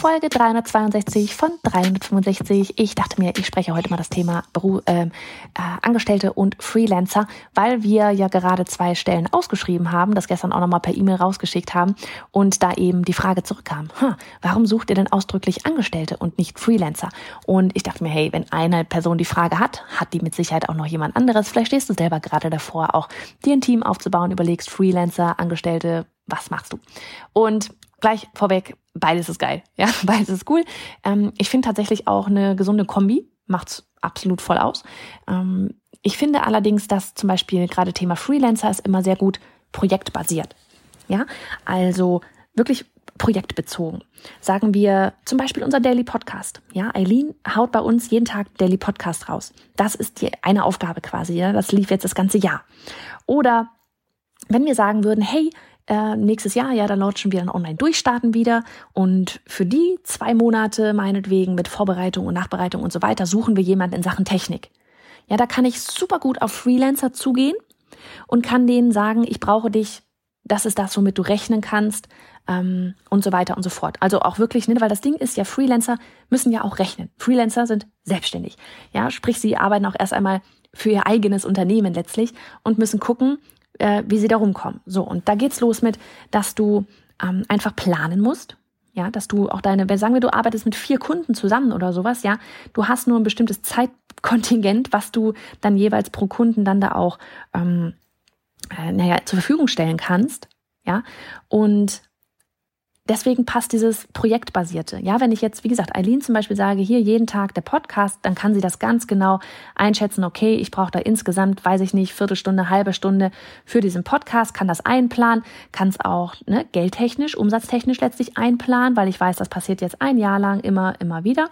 Folge 362 von 365. Ich dachte mir, ich spreche heute mal das Thema Beru äh, äh, Angestellte und Freelancer, weil wir ja gerade zwei Stellen ausgeschrieben haben, das gestern auch nochmal per E-Mail rausgeschickt haben und da eben die Frage zurückkam, hm, warum sucht ihr denn ausdrücklich Angestellte und nicht Freelancer? Und ich dachte mir, hey, wenn eine Person die Frage hat, hat die mit Sicherheit auch noch jemand anderes. Vielleicht stehst du selber gerade davor, auch dir ein Team aufzubauen, überlegst Freelancer, Angestellte, was machst du? Und gleich vorweg, beides ist geil. Ja, beides ist cool. Ähm, ich finde tatsächlich auch eine gesunde Kombi macht's absolut voll aus. Ähm, ich finde allerdings, dass zum Beispiel gerade Thema Freelancer ist immer sehr gut projektbasiert. Ja, also wirklich projektbezogen. Sagen wir zum Beispiel unser Daily Podcast. Ja, Eileen haut bei uns jeden Tag Daily Podcast raus. Das ist die eine Aufgabe quasi. Ja, das lief jetzt das ganze Jahr. Oder wenn wir sagen würden, hey, äh, nächstes Jahr, ja, dann launchen wir dann online durchstarten wieder. Und für die zwei Monate, meinetwegen, mit Vorbereitung und Nachbereitung und so weiter, suchen wir jemanden in Sachen Technik. Ja, da kann ich super gut auf Freelancer zugehen und kann denen sagen, ich brauche dich, das ist das, womit du rechnen kannst ähm, und so weiter und so fort. Also auch wirklich, ne, weil das Ding ist ja, Freelancer müssen ja auch rechnen. Freelancer sind selbstständig. Ja, sprich, sie arbeiten auch erst einmal für ihr eigenes Unternehmen letztlich und müssen gucken, äh, wie sie da rumkommen. So, und da geht's los mit, dass du ähm, einfach planen musst. Ja, dass du auch deine, sagen wir, du arbeitest mit vier Kunden zusammen oder sowas, ja, du hast nur ein bestimmtes Zeitkontingent, was du dann jeweils pro Kunden dann da auch, ähm, äh, naja, zur Verfügung stellen kannst, ja, und deswegen passt dieses Projektbasierte. Ja, wenn ich jetzt, wie gesagt, Eileen zum Beispiel sage, hier jeden Tag der Podcast, dann kann sie das ganz genau einschätzen, okay, ich brauche da insgesamt, weiß ich nicht, Viertelstunde, halbe Stunde für diesen Podcast, kann das einplanen, kann es auch ne, geldtechnisch, umsatztechnisch letztlich einplanen, weil ich weiß, das passiert jetzt ein Jahr lang immer, immer wieder.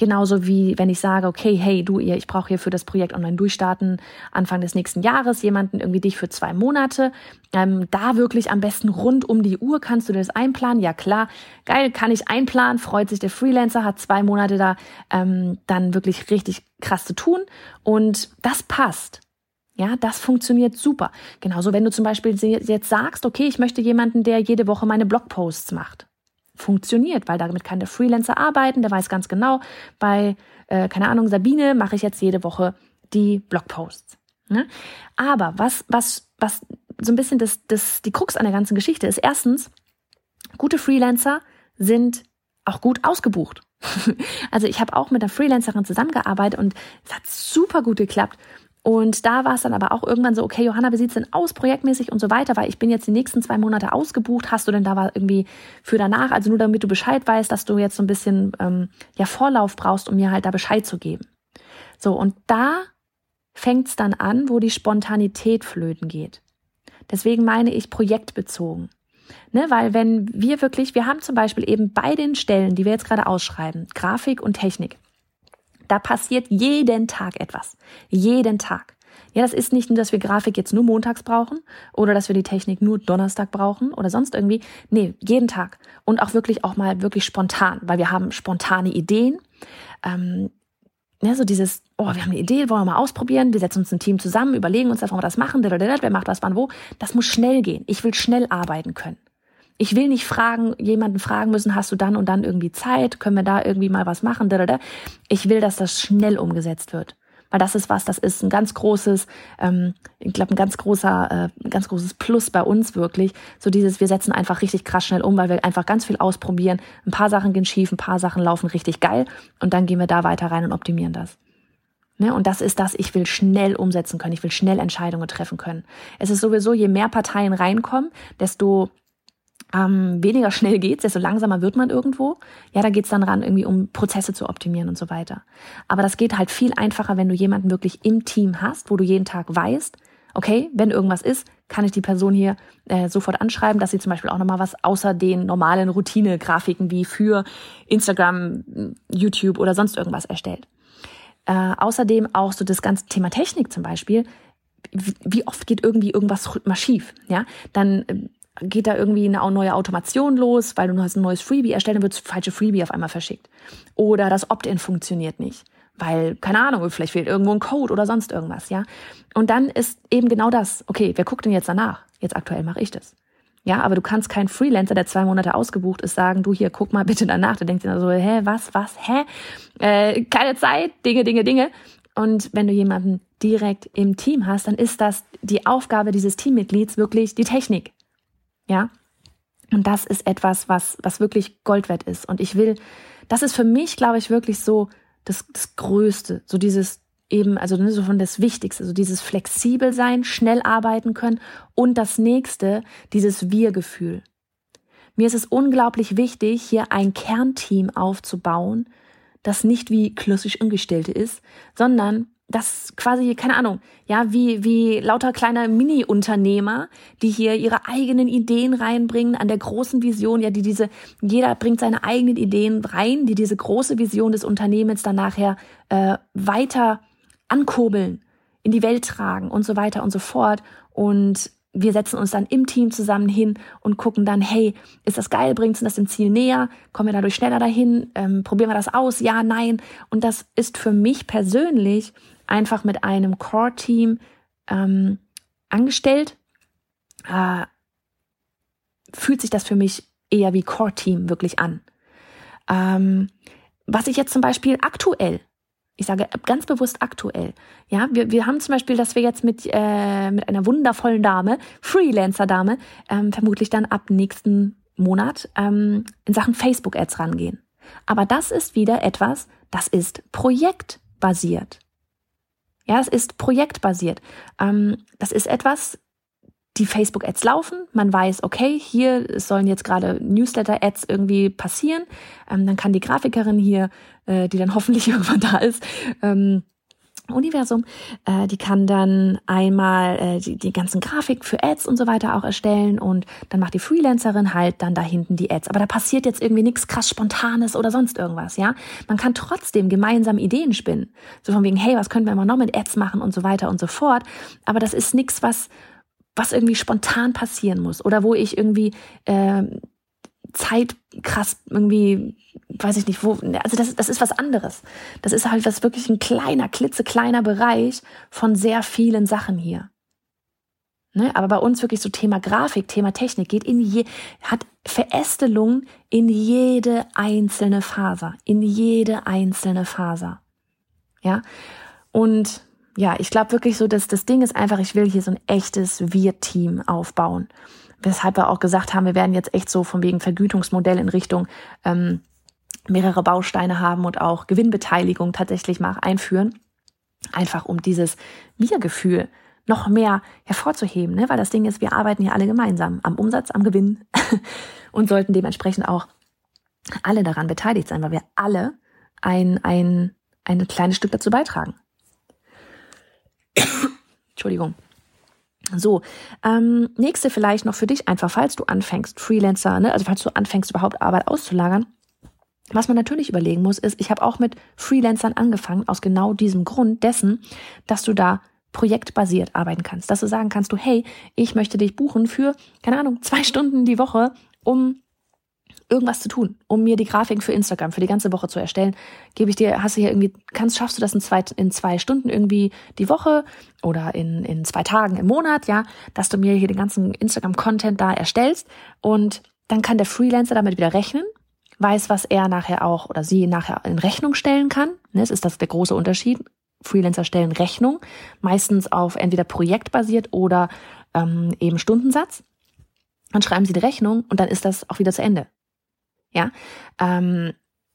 Genauso wie wenn ich sage, okay, hey, du, ihr, ich brauche hier für das Projekt Online Durchstarten Anfang des nächsten Jahres jemanden irgendwie dich für zwei Monate. Ähm, da wirklich am besten rund um die Uhr kannst du das einplanen. Ja klar, geil, kann ich einplanen, freut sich der Freelancer, hat zwei Monate da ähm, dann wirklich richtig krass zu tun. Und das passt. Ja, das funktioniert super. Genauso, wenn du zum Beispiel jetzt sagst, okay, ich möchte jemanden, der jede Woche meine Blogposts macht funktioniert, weil damit kann der Freelancer arbeiten, der weiß ganz genau, bei, äh, keine Ahnung, Sabine mache ich jetzt jede Woche die Blogposts. Ne? Aber was, was, was so ein bisschen das, das, die Krux an der ganzen Geschichte ist, erstens, gute Freelancer sind auch gut ausgebucht. also ich habe auch mit einer Freelancerin zusammengearbeitet und es hat super gut geklappt. Und da war es dann aber auch irgendwann so, okay, Johanna, wie sieht's denn aus, projektmäßig und so weiter, weil ich bin jetzt die nächsten zwei Monate ausgebucht. Hast du denn da irgendwie für danach, also nur damit du Bescheid weißt, dass du jetzt so ein bisschen ähm, ja Vorlauf brauchst, um mir halt da Bescheid zu geben. So, und da fängt's dann an, wo die Spontanität flöten geht. Deswegen meine ich projektbezogen. Ne, weil wenn wir wirklich, wir haben zum Beispiel eben bei den Stellen, die wir jetzt gerade ausschreiben, Grafik und Technik, da passiert jeden Tag etwas. Jeden Tag. Ja, das ist nicht nur, dass wir Grafik jetzt nur montags brauchen oder dass wir die Technik nur Donnerstag brauchen oder sonst irgendwie. Nee, jeden Tag. Und auch wirklich auch mal wirklich spontan, weil wir haben spontane Ideen. Ähm, ja, so dieses, oh, wir haben eine Idee, wollen wir mal ausprobieren, wir setzen uns ein Team zusammen, überlegen uns, wollen wir das machen, wer macht was wann wo. Das muss schnell gehen. Ich will schnell arbeiten können. Ich will nicht fragen, jemanden fragen müssen, hast du dann und dann irgendwie Zeit? Können wir da irgendwie mal was machen? Ich will, dass das schnell umgesetzt wird. Weil das ist was, das ist ein ganz großes, ähm, ich glaube, ein ganz großer, äh, ganz großes Plus bei uns wirklich. So dieses, wir setzen einfach richtig krass schnell um, weil wir einfach ganz viel ausprobieren. Ein paar Sachen gehen schief, ein paar Sachen laufen richtig geil und dann gehen wir da weiter rein und optimieren das. Ne? Und das ist das, ich will schnell umsetzen können, ich will schnell Entscheidungen treffen können. Es ist sowieso, je mehr Parteien reinkommen, desto ähm, weniger schnell geht's, desto langsamer wird man irgendwo. Ja, da geht's dann ran, irgendwie um Prozesse zu optimieren und so weiter. Aber das geht halt viel einfacher, wenn du jemanden wirklich im Team hast, wo du jeden Tag weißt, okay, wenn irgendwas ist, kann ich die Person hier äh, sofort anschreiben, dass sie zum Beispiel auch nochmal was außer den normalen Routine-Grafiken wie für Instagram, YouTube oder sonst irgendwas erstellt. Äh, außerdem auch so das ganze Thema Technik zum Beispiel. Wie oft geht irgendwie irgendwas mal schief? Ja, dann äh, geht da irgendwie eine neue Automation los, weil du hast ein neues Freebie erstellt, dann wird falsche Freebie auf einmal verschickt. Oder das Opt-in funktioniert nicht weil, keine Ahnung, vielleicht fehlt irgendwo ein Code oder sonst irgendwas, ja. Und dann ist eben genau das, okay, wer guckt denn jetzt danach? Jetzt aktuell mache ich das. Ja, aber du kannst keinen Freelancer, der zwei Monate ausgebucht ist, sagen, du hier, guck mal bitte danach. Der denkt sich so, hä, was, was, hä? Äh, keine Zeit, Dinge, Dinge, Dinge. Und wenn du jemanden direkt im Team hast, dann ist das die Aufgabe dieses Teammitglieds wirklich die Technik. Ja. Und das ist etwas, was, was wirklich Gold wert ist. Und ich will, das ist für mich, glaube ich, wirklich so das, das Größte, so dieses eben, also ne, so von das Wichtigste, so dieses flexibel sein, schnell arbeiten können und das nächste, dieses Wir-Gefühl. Mir ist es unglaublich wichtig, hier ein Kernteam aufzubauen, das nicht wie klassisch Angestellte ist, sondern das quasi, keine Ahnung, ja, wie, wie lauter kleine Mini-Unternehmer, die hier ihre eigenen Ideen reinbringen an der großen Vision, ja, die diese, jeder bringt seine eigenen Ideen rein, die diese große Vision des Unternehmens dann nachher äh, weiter ankurbeln, in die Welt tragen und so weiter und so fort. Und wir setzen uns dann im Team zusammen hin und gucken dann, hey, ist das geil, bringt uns das dem Ziel näher? Kommen wir dadurch schneller dahin? Ähm, probieren wir das aus? Ja, nein. Und das ist für mich persönlich einfach mit einem Core-Team ähm, angestellt, äh, fühlt sich das für mich eher wie Core-Team wirklich an. Ähm, was ich jetzt zum Beispiel aktuell, ich sage ganz bewusst aktuell, ja, wir, wir haben zum Beispiel, dass wir jetzt mit, äh, mit einer wundervollen Dame, Freelancer-Dame, ähm, vermutlich dann ab nächsten Monat ähm, in Sachen Facebook-Ads rangehen. Aber das ist wieder etwas, das ist projektbasiert. Ja, es ist projektbasiert. Ähm, das ist etwas, die Facebook-Ads laufen. Man weiß, okay, hier sollen jetzt gerade Newsletter-Ads irgendwie passieren. Ähm, dann kann die Grafikerin hier, äh, die dann hoffentlich irgendwann da ist, ähm, Universum, äh, die kann dann einmal äh, die, die ganzen Grafik für Ads und so weiter auch erstellen und dann macht die Freelancerin halt dann da hinten die Ads. Aber da passiert jetzt irgendwie nichts krass Spontanes oder sonst irgendwas, ja. Man kann trotzdem gemeinsam Ideen spinnen. So von wegen, hey, was können wir mal noch mit Ads machen und so weiter und so fort. Aber das ist nichts, was was irgendwie spontan passieren muss oder wo ich irgendwie äh, Zeit krass irgendwie, weiß ich nicht, wo, also das, das ist was anderes. Das ist halt was wirklich ein kleiner, klitzekleiner Bereich von sehr vielen Sachen hier. Ne? Aber bei uns wirklich so Thema Grafik, Thema Technik geht in je, hat Verästelung in jede einzelne Faser, in jede einzelne Faser. Ja. Und ja, ich glaube wirklich so, dass das Ding ist einfach, ich will hier so ein echtes Wir-Team aufbauen weshalb wir auch gesagt haben, wir werden jetzt echt so von wegen Vergütungsmodell in Richtung ähm, mehrere Bausteine haben und auch Gewinnbeteiligung tatsächlich mal einführen. Einfach um dieses Wir-Gefühl noch mehr hervorzuheben, ne? weil das Ding ist, wir arbeiten hier alle gemeinsam am Umsatz, am Gewinn und sollten dementsprechend auch alle daran beteiligt sein, weil wir alle ein, ein, ein kleines Stück dazu beitragen. Entschuldigung. So, ähm, nächste vielleicht noch für dich einfach, falls du anfängst, Freelancer, ne, also falls du anfängst, überhaupt Arbeit auszulagern. Was man natürlich überlegen muss, ist, ich habe auch mit Freelancern angefangen, aus genau diesem Grund dessen, dass du da projektbasiert arbeiten kannst. Dass du sagen kannst, du, hey, ich möchte dich buchen für, keine Ahnung, zwei Stunden die Woche, um irgendwas zu tun, um mir die Grafiken für Instagram für die ganze Woche zu erstellen, gebe ich dir, hast du hier irgendwie, kannst, schaffst du das in zwei, in zwei Stunden irgendwie die Woche oder in, in zwei Tagen im Monat, ja, dass du mir hier den ganzen Instagram-Content da erstellst und dann kann der Freelancer damit wieder rechnen, weiß, was er nachher auch oder sie nachher in Rechnung stellen kann. Ne, das ist das der große Unterschied. Freelancer stellen Rechnung, meistens auf entweder projektbasiert oder ähm, eben Stundensatz. Dann schreiben sie die Rechnung und dann ist das auch wieder zu Ende. Ja, ähm,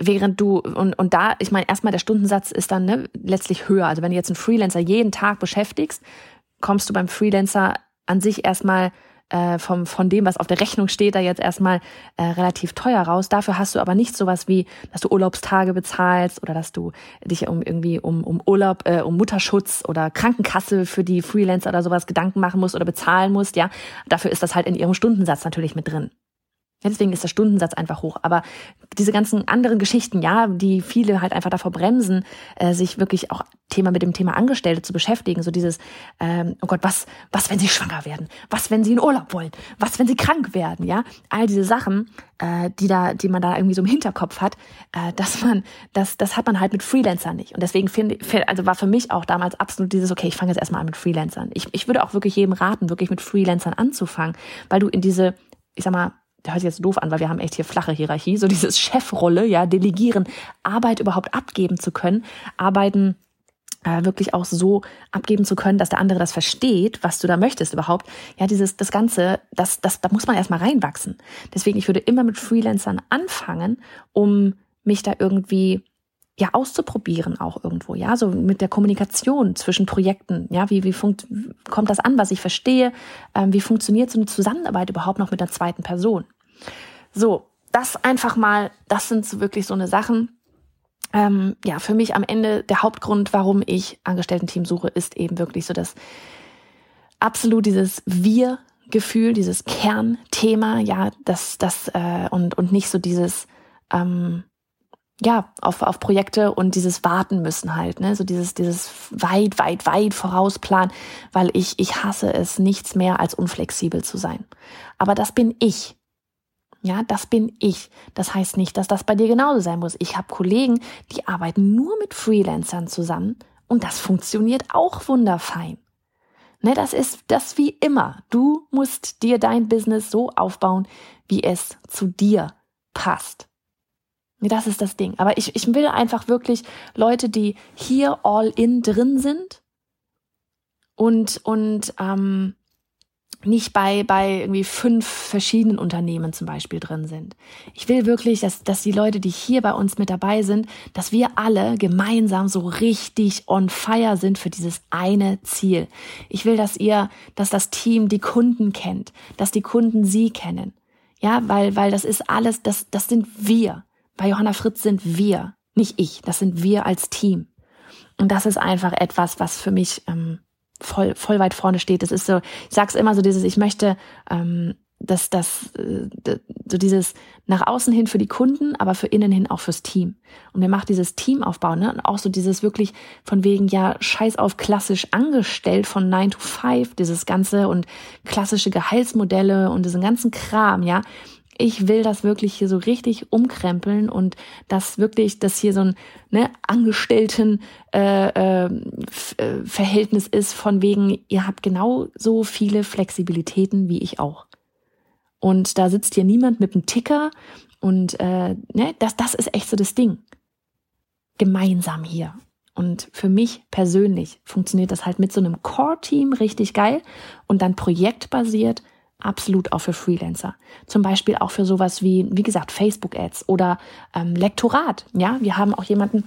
während du und und da, ich meine, erstmal der Stundensatz ist dann ne, letztlich höher. Also wenn du jetzt einen Freelancer jeden Tag beschäftigst, kommst du beim Freelancer an sich erstmal äh, vom, von dem, was auf der Rechnung steht, da jetzt erstmal äh, relativ teuer raus. Dafür hast du aber nicht sowas wie, dass du Urlaubstage bezahlst oder dass du dich um irgendwie um, um Urlaub, äh, um Mutterschutz oder Krankenkasse für die Freelancer oder sowas Gedanken machen musst oder bezahlen musst, ja. Dafür ist das halt in ihrem Stundensatz natürlich mit drin. Deswegen ist der Stundensatz einfach hoch. Aber diese ganzen anderen Geschichten, ja, die viele halt einfach davor bremsen, äh, sich wirklich auch Thema mit dem Thema Angestellte zu beschäftigen. So dieses, ähm, oh Gott, was, was, wenn sie schwanger werden? Was, wenn sie in Urlaub wollen? Was, wenn sie krank werden? Ja, all diese Sachen, äh, die da, die man da irgendwie so im Hinterkopf hat, äh, dass man, das, das hat man halt mit Freelancern nicht. Und deswegen finde, also war für mich auch damals absolut dieses, okay, ich fange jetzt erstmal an mit Freelancern. Ich, ich würde auch wirklich jedem raten, wirklich mit Freelancern anzufangen, weil du in diese, ich sag mal, der hört sich jetzt doof an, weil wir haben echt hier flache Hierarchie, so dieses Chefrolle, ja, delegieren, Arbeit überhaupt abgeben zu können, arbeiten äh, wirklich auch so abgeben zu können, dass der andere das versteht, was du da möchtest überhaupt. Ja, dieses, das Ganze, das, das, da muss man erstmal reinwachsen. Deswegen, ich würde immer mit Freelancern anfangen, um mich da irgendwie ja auszuprobieren auch irgendwo, ja, so mit der Kommunikation zwischen Projekten, ja, wie wie funkt, kommt das an, was ich verstehe, ähm, wie funktioniert so eine Zusammenarbeit überhaupt noch mit der zweiten Person? So, das einfach mal, das sind so wirklich so eine Sachen. Ähm, ja, für mich am Ende der Hauptgrund, warum ich Angestellten-Team suche, ist eben wirklich so das absolut dieses Wir-Gefühl, dieses Kernthema, ja, das, das äh, und und nicht so dieses ähm, ja, auf, auf Projekte und dieses Warten müssen halt, ne, so dieses, dieses weit, weit, weit vorausplan, weil ich, ich hasse es, nichts mehr als unflexibel zu sein. Aber das bin ich. Ja, das bin ich. Das heißt nicht, dass das bei dir genauso sein muss. Ich habe Kollegen, die arbeiten nur mit Freelancern zusammen und das funktioniert auch wunderfein. Ne, das ist das wie immer. Du musst dir dein Business so aufbauen, wie es zu dir passt. Das ist das Ding. Aber ich, ich will einfach wirklich Leute, die hier all in drin sind und, und ähm, nicht bei, bei irgendwie fünf verschiedenen Unternehmen zum Beispiel drin sind. Ich will wirklich, dass, dass die Leute, die hier bei uns mit dabei sind, dass wir alle gemeinsam so richtig on fire sind für dieses eine Ziel. Ich will, dass ihr, dass das Team die Kunden kennt, dass die Kunden sie kennen. Ja, weil, weil das ist alles, das, das sind wir. Bei Johanna Fritz sind wir, nicht ich, das sind wir als Team. Und das ist einfach etwas, was für mich ähm, voll, voll weit vorne steht. Das ist so, ich sag's immer so dieses, ich möchte, ähm, dass das äh, so dieses nach außen hin für die Kunden, aber für innen hin auch fürs Team. Und mir macht dieses Teamaufbau, ne? Und auch so dieses wirklich von wegen ja scheiß auf klassisch angestellt von 9 to 5, dieses ganze und klassische Gehaltsmodelle und diesen ganzen Kram, ja ich will das wirklich hier so richtig umkrempeln und das wirklich, dass hier so ein ne, Angestellten äh, ähm, äh, Verhältnis ist von wegen, ihr habt genau so viele Flexibilitäten wie ich auch. Und da sitzt hier niemand mit einem Ticker und äh, ne, das, das ist echt so das Ding. Gemeinsam hier. Und für mich persönlich funktioniert das halt mit so einem Core-Team richtig geil und dann projektbasiert absolut auch für Freelancer. Zum Beispiel auch für sowas wie, wie gesagt, Facebook-Ads oder ähm, Lektorat. Ja, wir haben auch jemanden,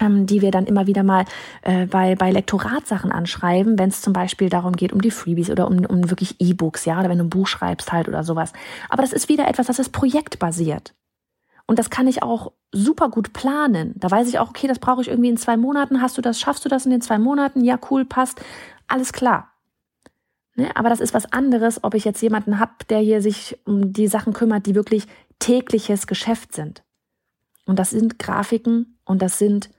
ähm, die wir dann immer wieder mal äh, bei, bei Lektoratsachen anschreiben, wenn es zum Beispiel darum geht, um die Freebies oder um, um wirklich E-Books, ja, oder wenn du ein Buch schreibst halt oder sowas. Aber das ist wieder etwas, das ist projektbasiert. Und das kann ich auch super gut planen. Da weiß ich auch, okay, das brauche ich irgendwie in zwei Monaten. Hast du das, schaffst du das in den zwei Monaten? Ja, cool, passt. Alles klar. Ne? Aber das ist was anderes, ob ich jetzt jemanden hab, der hier sich um die Sachen kümmert, die wirklich tägliches Geschäft sind. Und das sind Grafiken und das sind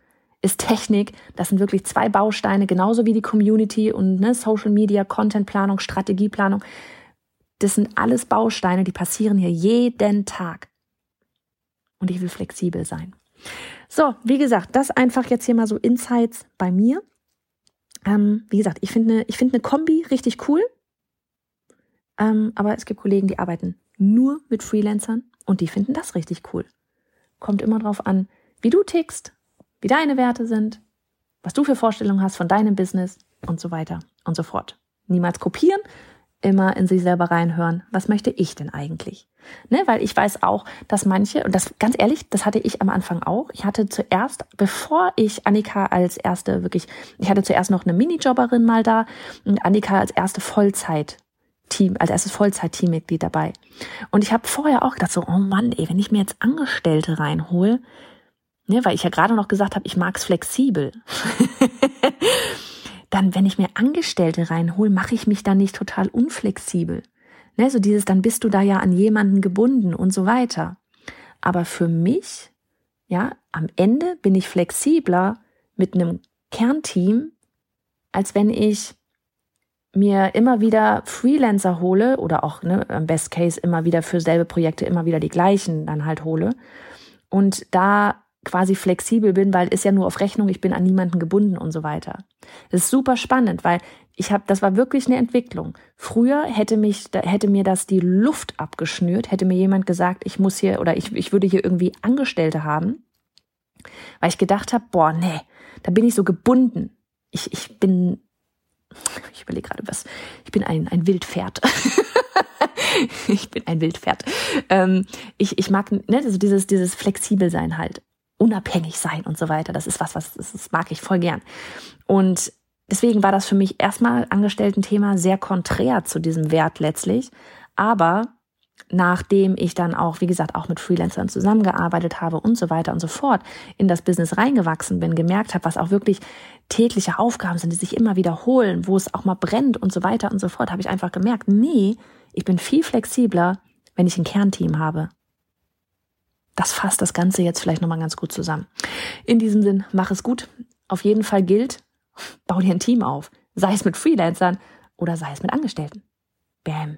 ist Technik. Das sind wirklich zwei Bausteine, genauso wie die Community und ne, Social Media, Contentplanung, Strategieplanung. Das sind alles Bausteine, die passieren hier jeden Tag. Und ich will flexibel sein. So, wie gesagt, das einfach jetzt hier mal so Insights bei mir. Ähm, wie gesagt, ich finde eine ich finde eine Kombi richtig cool. Ähm, aber es gibt Kollegen, die arbeiten nur mit Freelancern und die finden das richtig cool. Kommt immer drauf an, wie du tickst, wie deine Werte sind, was du für Vorstellungen hast von deinem Business und so weiter und so fort. Niemals kopieren, immer in sich selber reinhören. Was möchte ich denn eigentlich? Ne, weil ich weiß auch, dass manche, und das ganz ehrlich, das hatte ich am Anfang auch. Ich hatte zuerst, bevor ich Annika als erste wirklich, ich hatte zuerst noch eine Minijobberin mal da und Annika als erste Vollzeit Team, als erstes Vollzeit-Teammitglied dabei. Und ich habe vorher auch gedacht, so, oh Mann, ey, wenn ich mir jetzt Angestellte reinhole, ne, weil ich ja gerade noch gesagt habe, ich mag's flexibel. dann, wenn ich mir Angestellte reinhole, mache ich mich dann nicht total unflexibel. Ne, so dieses, dann bist du da ja an jemanden gebunden und so weiter. Aber für mich, ja, am Ende bin ich flexibler mit einem Kernteam, als wenn ich mir immer wieder Freelancer hole oder auch ne, im Best Case immer wieder für selbe Projekte immer wieder die gleichen dann halt hole und da quasi flexibel bin, weil ist ja nur auf Rechnung, ich bin an niemanden gebunden und so weiter. Das ist super spannend, weil ich habe, das war wirklich eine Entwicklung. Früher hätte mich, hätte mir das die Luft abgeschnürt, hätte mir jemand gesagt, ich muss hier oder ich, ich würde hier irgendwie Angestellte haben, weil ich gedacht habe, boah, nee, da bin ich so gebunden. Ich, ich bin ich überlege gerade was. Ich bin ein, ein Wildpferd. ich bin ein Wildpferd. Ähm, ich, ich mag ne, also dieses, dieses flexibel sein halt, unabhängig sein und so weiter. Das ist was, was das mag ich voll gern. Und deswegen war das für mich erstmal Angestellten-Thema sehr konträr zu diesem Wert letztlich. Aber nachdem ich dann auch, wie gesagt, auch mit Freelancern zusammengearbeitet habe und so weiter und so fort, in das Business reingewachsen bin, gemerkt habe, was auch wirklich tägliche Aufgaben sind, die sich immer wiederholen, wo es auch mal brennt und so weiter und so fort, habe ich einfach gemerkt, nee, ich bin viel flexibler, wenn ich ein Kernteam habe. Das fasst das Ganze jetzt vielleicht nochmal ganz gut zusammen. In diesem Sinn, mach es gut. Auf jeden Fall gilt, bau dir ein Team auf. Sei es mit Freelancern oder sei es mit Angestellten. Bam.